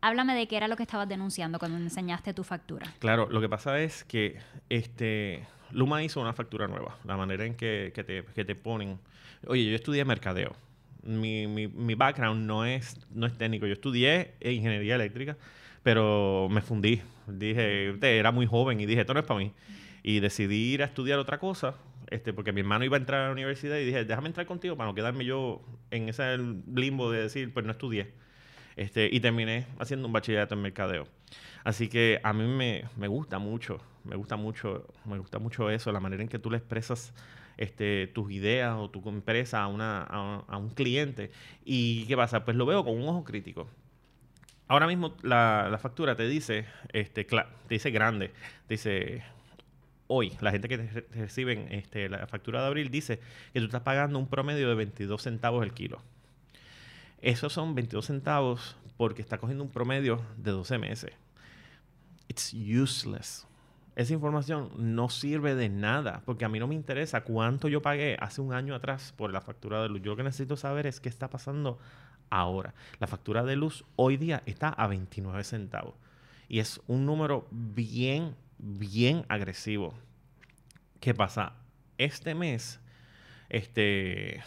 háblame de qué era lo que estabas denunciando cuando enseñaste tu factura. Claro, lo que pasa es que este Luma hizo una factura nueva. La manera en que, te, que te ponen. Oye, yo estudié mercadeo. Mi, mi, mi background no es, no es técnico. Yo estudié ingeniería eléctrica, pero me fundí. Dije, era muy joven y dije, esto no es para mí y decidí ir a estudiar otra cosa, este, porque mi hermano iba a entrar a la universidad y dije, déjame entrar contigo para no quedarme yo en ese limbo de decir, pues no estudié. Este, y terminé haciendo un bachillerato en mercadeo. Así que a mí me, me, gusta mucho, me gusta mucho, me gusta mucho eso, la manera en que tú le expresas este, tus ideas o tu empresa a, una, a, un cliente. ¿Y qué pasa? Pues lo veo con un ojo crítico. Ahora mismo la, la factura te dice, este, te dice grande, dice hoy, la gente que te reciben este, la factura de abril dice que tú estás pagando un promedio de 22 centavos el kilo. Esos son 22 centavos porque está cogiendo un promedio de 12 meses. It's useless. Esa información no sirve de nada porque a mí no me interesa cuánto yo pagué hace un año atrás por la factura de luz. Yo lo que necesito saber es qué está pasando ahora. La factura de luz hoy día está a 29 centavos y es un número bien bien agresivo. ¿Qué pasa? Este mes, este,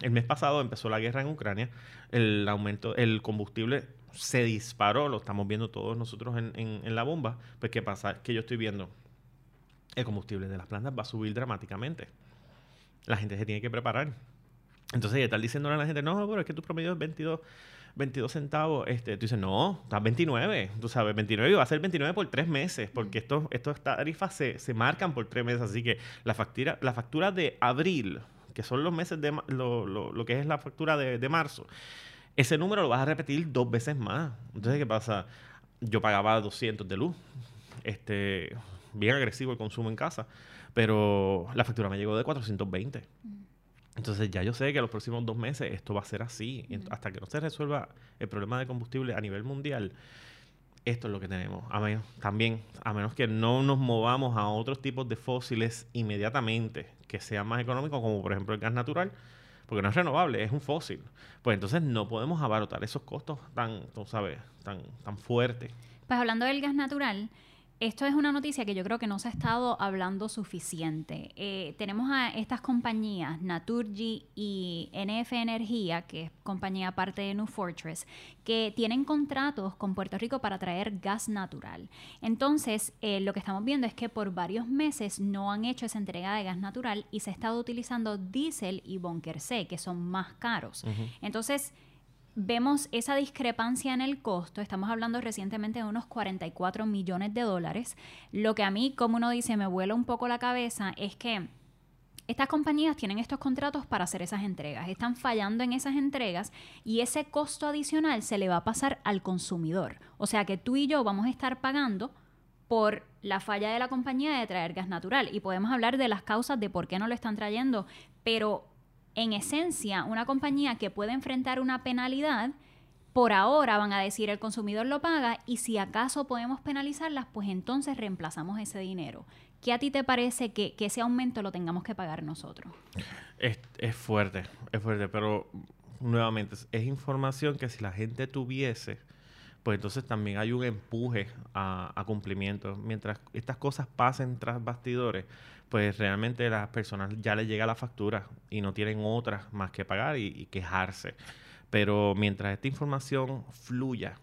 el mes pasado empezó la guerra en Ucrania, el aumento, el combustible se disparó, lo estamos viendo todos nosotros en, en, la bomba. Pues, ¿qué pasa? Que yo estoy viendo el combustible de las plantas va a subir dramáticamente. La gente se tiene que preparar. Entonces, ya están diciéndole a la gente, no, pero es que tu promedio es 22 22 centavos, este, tú dices, no, está 29, tú sabes, 29 y va a ser 29 por tres meses, porque estos, estos tarifas se, se marcan por tres meses, así que la factura, la factura de abril, que son los meses de lo, lo, lo que es la factura de, de, marzo, ese número lo vas a repetir dos veces más. Entonces, ¿qué pasa? Yo pagaba 200 de luz, este, bien agresivo el consumo en casa, pero la factura me llegó de 420. Entonces ya yo sé que los próximos dos meses esto va a ser así. Hasta que no se resuelva el problema de combustible a nivel mundial, esto es lo que tenemos. A menos, también, a menos que no nos movamos a otros tipos de fósiles inmediatamente, que sean más económicos, como por ejemplo el gas natural, porque no es renovable, es un fósil. Pues entonces no podemos abaratar esos costos tan, tú sabes, tan, tan fuertes. Pues hablando del gas natural, esto es una noticia que yo creo que no se ha estado hablando suficiente. Eh, tenemos a estas compañías, Naturgy y NF Energía, que es compañía aparte de New Fortress, que tienen contratos con Puerto Rico para traer gas natural. Entonces, eh, lo que estamos viendo es que por varios meses no han hecho esa entrega de gas natural y se ha estado utilizando diésel y bunker C, que son más caros. Entonces, vemos esa discrepancia en el costo, estamos hablando recientemente de unos 44 millones de dólares, lo que a mí, como uno dice, me vuela un poco la cabeza es que estas compañías tienen estos contratos para hacer esas entregas, están fallando en esas entregas y ese costo adicional se le va a pasar al consumidor. O sea que tú y yo vamos a estar pagando por la falla de la compañía de traer gas natural. Y podemos hablar de las causas de por qué no lo están trayendo, pero en esencia, una compañía que puede enfrentar una penalidad, por ahora van a decir el consumidor lo paga y si acaso podemos penalizarlas, pues entonces reemplazamos ese dinero. ¿Qué a ti te parece que, ese aumento lo tengamos que pagar nosotros? Es, fuerte, es fuerte, pero nuevamente es información que si la gente tuviese, pues entonces también hay un empuje a, a cumplimiento. Mientras estas cosas pasen tras bastidores, pues realmente las personas ya les llega la factura y no tienen otras más que pagar y, quejarse. Pero mientras esta información fluya,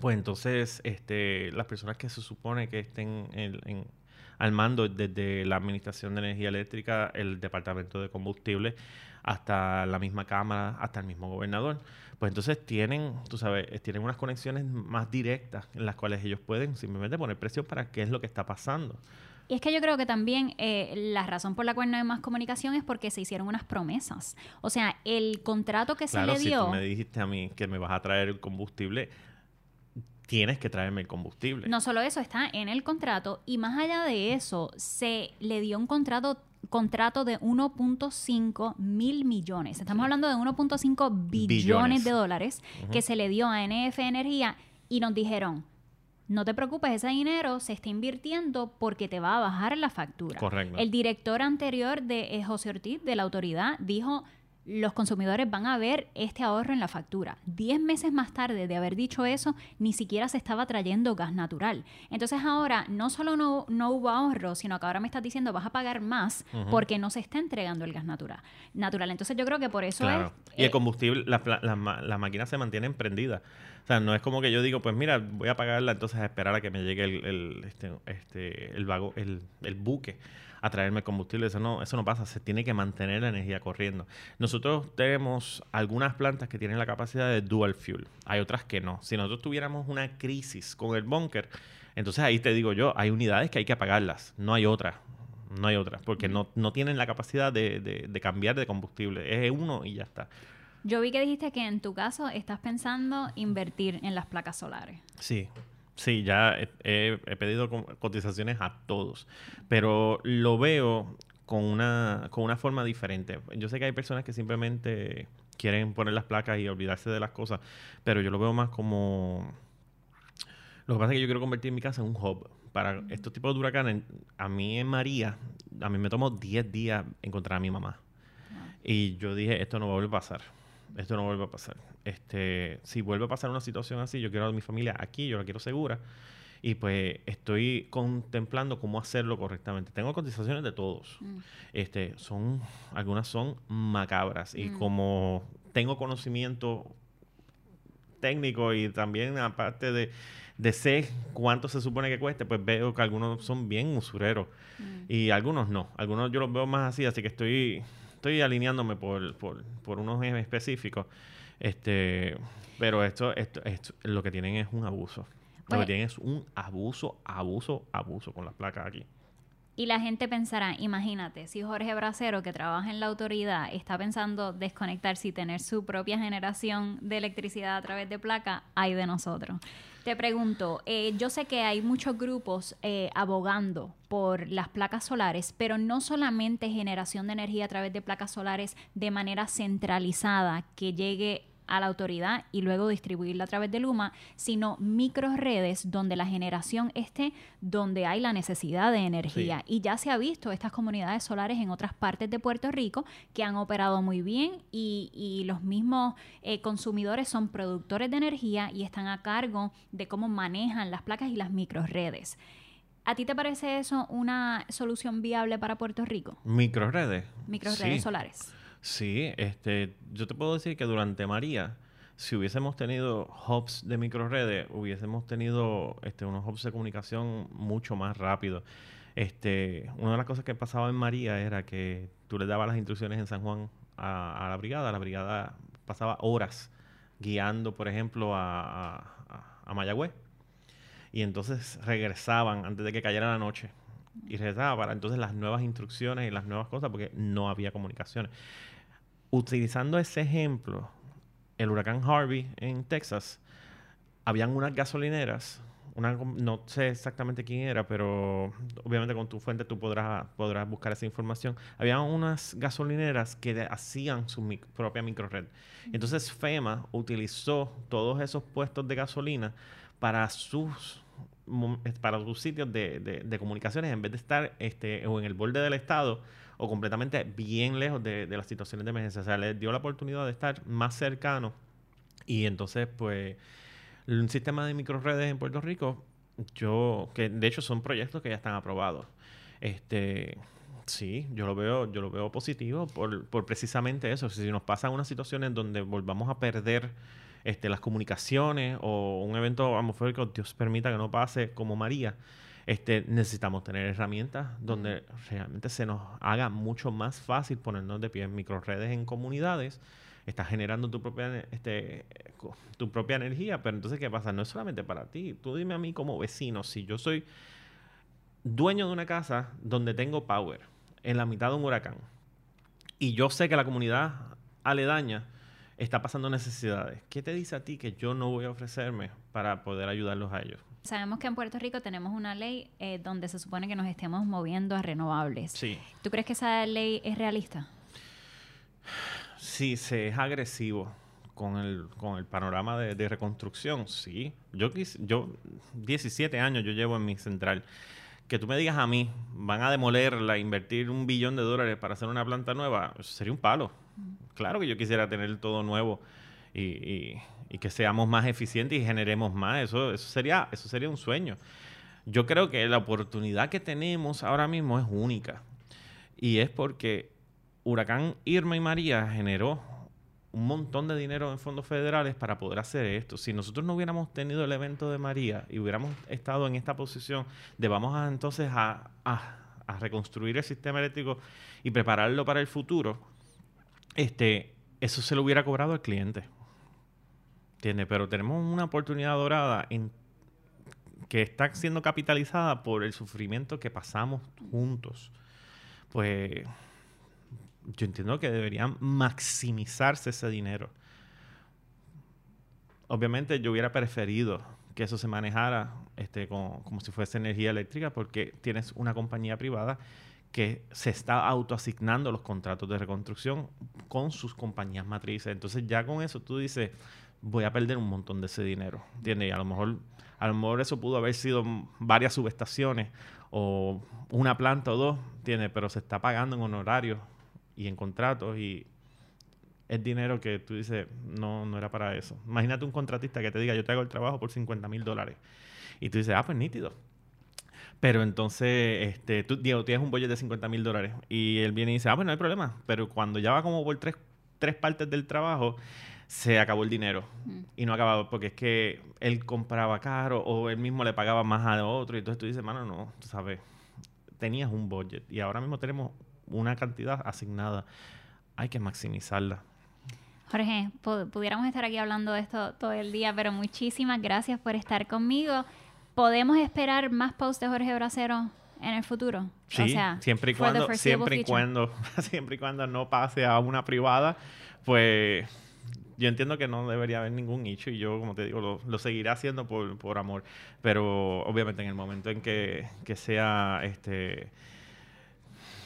pues entonces este, las personas que se supone que estén al mando desde la Administración de Energía Eléctrica, el Departamento de Combustible, hasta la misma Cámara, hasta el mismo gobernador, pues entonces tienen, tú sabes, eh, tienen unas conexiones más directas en las cuales ellos pueden simplemente poner presión para qué es lo que está pasando. Y es que yo creo que también eh, la razón por la cual no hay más comunicación es porque se hicieron unas promesas. O sea, el contrato que se le dio... Si tú me dijiste a mí que me vas a traer el combustible, tienes que traerme el combustible. No solo eso, está en el contrato y más allá de eso, se le dio un contrato contrato de 1.5 mil millones. Estamos hablando de 1.5 billones, de dólares que se le dio a NF Energía y nos dijeron, no te preocupes, ese dinero se está invirtiendo porque te va a bajar la factura. Correcto. El director anterior de eh, José Ortiz, de la autoridad, dijo, los consumidores van a ver este ahorro en la factura. Diez meses más tarde de haber dicho eso, ni siquiera se estaba trayendo gas natural. Entonces ahora no solo no, no hubo ahorro, sino que ahora me estás diciendo vas a pagar más porque no se está entregando el gas natural. natural. Entonces yo creo que por eso es... Y el eh, combustible, las la, máquinas se mantienen prendidas. O sea, no es como que yo digo, pues mira, voy a pagarla entonces a esperar a que me llegue el, el, este, este, el, vago, el, el buque a traerme combustible. Eso no, eso no pasa, se tiene que mantener la energía corriendo. Nosotros tenemos algunas plantas que tienen la capacidad de dual fuel, hay otras que no. Si nosotros tuviéramos una crisis con el búnker, entonces ahí te digo yo, hay unidades que hay que apagarlas, no hay otras. No hay otras, porque no, no tienen la capacidad de, de cambiar de combustible. Es uno y ya está. Yo vi que dijiste que en tu caso estás pensando invertir en las placas solares. Sí, Sí, ya he, pedido cotizaciones a todos, pero lo veo con una, con una forma diferente. Yo sé que hay personas que simplemente quieren poner las placas y olvidarse de las cosas, pero yo lo veo más como... Lo que pasa es que yo quiero convertir mi casa en un hub. Para estos tipos de huracanes, a mí en María, a mí me tomó 10 días encontrar a mi mamá. Y yo dije, esto no va a volver a pasar esto no vuelve a pasar. Este, si vuelve a pasar una situación así, yo quiero a mi familia aquí, yo la quiero segura. Y pues estoy contemplando cómo hacerlo correctamente. Tengo cotizaciones de todos. Mm. Este, son, algunas son macabras. Y mm. como tengo conocimiento técnico y también aparte de, de sé cuánto se supone que cueste, pues veo que algunos son bien usureros. Mm. Y algunos no. Algunos yo los veo más así, así que estoy estoy alineándome por, por, por unos específicos. Este, pero esto, esto, esto, lo que tienen es un abuso. Lo que tienen es un abuso, abuso, abuso con las placas aquí. Y la gente pensará, imagínate, si Jorge Bracero, que trabaja en la autoridad, está pensando desconectarse y tener su propia generación de electricidad a través de placa, hay de nosotros. Te pregunto, eh, yo sé que hay muchos grupos eh, abogando por las placas solares, pero no solamente generación de energía a través de placas solares de manera centralizada que llegue a la autoridad y luego distribuirla a través de Luma, sino microredes donde la generación esté donde hay la necesidad de energía. Y ya se ha visto estas comunidades solares en otras partes de Puerto Rico que han operado muy bien y, los mismos eh, consumidores son productores de energía y están a cargo de cómo manejan las placas y las microredes. ¿A ti te parece eso una solución viable para Puerto Rico? Microredes. Microredes solares. Sí, este, yo te puedo decir que durante María, si hubiésemos tenido hubs de microredes, hubiésemos tenido este, unos hubs de comunicación mucho más rápido. Este, una de las cosas que pasaba en María era que tú le dabas las instrucciones en San Juan a, la brigada, la brigada pasaba horas guiando, por ejemplo, a, a, a Mayagüez. Y entonces regresaban antes de que cayera la noche y regresaban para entonces las nuevas instrucciones y las nuevas cosas porque no había comunicaciones utilizando ese ejemplo, el huracán Harvey en Texas, habían unas gasolineras, una, no sé exactamente quién era, pero obviamente con tu fuente tú podrás, podrás buscar esa información. Habían unas gasolineras que hacían su propia microred. Entonces FEMA utilizó todos esos puestos de gasolina para sus para sus sitios de, de, comunicaciones en vez de estar este, o en el borde del estado o completamente bien lejos de, las situaciones de emergencia. O sea, les dio la oportunidad de estar más cercano y entonces, pues, un sistema de microredes en Puerto Rico, yo, que de hecho son proyectos que ya están aprobados. Este, sí, yo lo veo, yo lo veo positivo por, por precisamente eso. Si nos pasan unas situaciones donde volvamos a perder este, las comunicaciones o un evento atmosférico, Dios permita que no pase como María, este, necesitamos tener herramientas donde realmente se nos haga mucho más fácil ponernos de pie en microredes en comunidades. Estás generando tu propia, este, tu propia energía, pero entonces, ¿qué pasa? No es solamente para ti. Tú dime a mí como vecino, si yo soy dueño de una casa donde tengo power en la mitad de un huracán y yo sé que la comunidad aledaña está pasando necesidades, ¿qué te dice a ti que yo no voy a ofrecerme para poder ayudarlos a ellos? Sabemos que en Puerto Rico tenemos una ley eh, donde se supone que nos estemos moviendo a renovables. Sí. ¿Tú crees que esa ley es realista? Sí, se es agresivo con el, con el panorama de, reconstrucción, sí. Yo, yo, 17 años yo llevo en mi central que tú me digas a mí, van a demolerla, invertir un billón de dólares para hacer una planta nueva, eso sería un palo. Claro que yo quisiera tener todo nuevo y, que seamos más eficientes y generemos más. Eso, eso, sería, eso sería un sueño. Yo creo que la oportunidad que tenemos ahora mismo es única. Y es porque Huracán Irma y María generó un montón de dinero en fondos federales para poder hacer esto. Si nosotros no hubiéramos tenido el evento de María y hubiéramos estado en esta posición de vamos a entonces a, reconstruir el sistema eléctrico y prepararlo para el futuro, este, eso se lo hubiera cobrado al cliente. ¿Entiendes? Pero tenemos una oportunidad dorada en, que está siendo capitalizada por el sufrimiento que pasamos juntos. Pues yo entiendo que deberían maximizarse ese dinero. Obviamente yo hubiera preferido que eso se manejara este, como si fuese energía eléctrica porque tienes una compañía privada que se está autoasignando los contratos de reconstrucción con sus compañías matrices. Entonces ya con eso tú dices, voy a perder un montón de ese dinero. ¿Entiendes? Y a lo mejor, a lo mejor eso pudo haber sido varias subestaciones o una planta o dos, ¿entiendes? Pero se está pagando en honorarios y en contratos y es dinero que tú dices, no, no era para eso. Imagínate un contratista que te diga, yo te hago el trabajo por 50 mil dólares. Y tú dices, ah, pues nítido. Pero entonces, este, tú Diego, tienes un budget de 50 mil dólares y él viene y dice, ah, pues no hay problema. Pero cuando ya va como por tres, tres partes del trabajo, se acabó el dinero. Y no acababa porque es que él compraba caro o él mismo le pagaba más a otro. Y entonces tú dices, mano, no, tú sabes, tenías un budget y ahora mismo tenemos una cantidad asignada, hay que maximizarla. Jorge, pudiéramos estar aquí hablando de esto todo el día, pero muchísimas gracias por estar conmigo. ¿Podemos esperar más posts de Jorge Bracero en el futuro? Sí, siempre y cuando, siempre y cuando, siempre y cuando no pase a una privada, pues yo entiendo que no debería haber ningún nicho y yo, como te digo, lo, lo seguiré haciendo por, por, amor. Pero obviamente en el momento en que, que sea este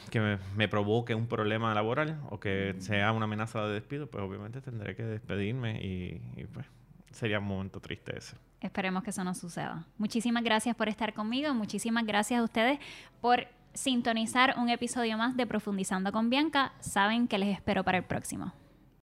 que me, provoque un problema laboral o que sea una amenaza de despido, pues obviamente tendré que despedirme y, pues sería un momento triste ese. Esperemos que eso no suceda. Muchísimas gracias por estar conmigo, muchísimas gracias a ustedes por sintonizar un episodio más de Profundizando con Bianca. Saben que les espero para el próximo.